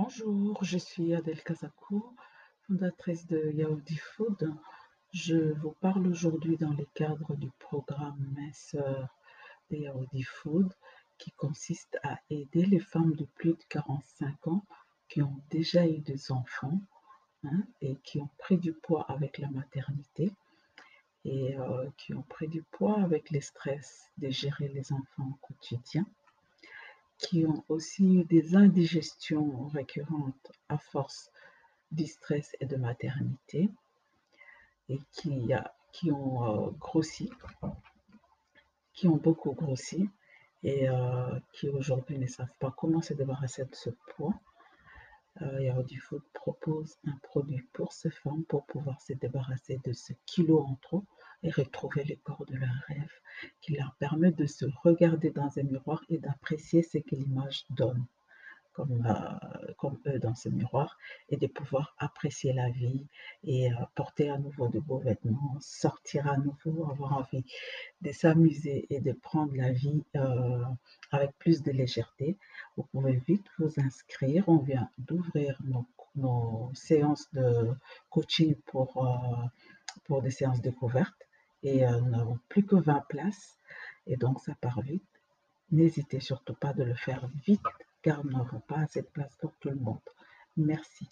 Bonjour, je suis Adèle Kazakou, fondatrice de Yaoudi Food. Je vous parle aujourd'hui dans le cadre du programme Minceur de Yaoudi Food qui consiste à aider les femmes de plus de 45 ans qui ont déjà eu des enfants hein, et qui ont pris du poids avec la maternité et euh, qui ont pris du poids avec le stress de gérer les enfants au quotidien qui ont aussi des indigestions récurrentes à force du stress et de maternité et qui, qui ont euh, grossi, qui ont beaucoup grossi et euh, qui aujourd'hui ne savent pas comment se débarrasser de ce poids. Euh, Food propose un produit pour ces femmes pour pouvoir se débarrasser de ce kilo en trop et retrouver le corps de leur rêve qui leur permet de se regarder dans un miroir et d'apprécier ce que l'image donne comme, euh, comme eux dans ce miroir et de pouvoir apprécier la vie et euh, porter à nouveau de beaux vêtements, sortir à nouveau, avoir envie de s'amuser et de prendre la vie euh, avec plus de légèreté. Vous pouvez vite vous inscrire. On vient d'ouvrir nos, nos, séances de coaching pour, pour des séances découvertes et euh, nous plus que 20 places et donc ça part vite. N'hésitez surtout pas de le faire vite car nous n'avons pas assez de place pour tout le monde. Merci.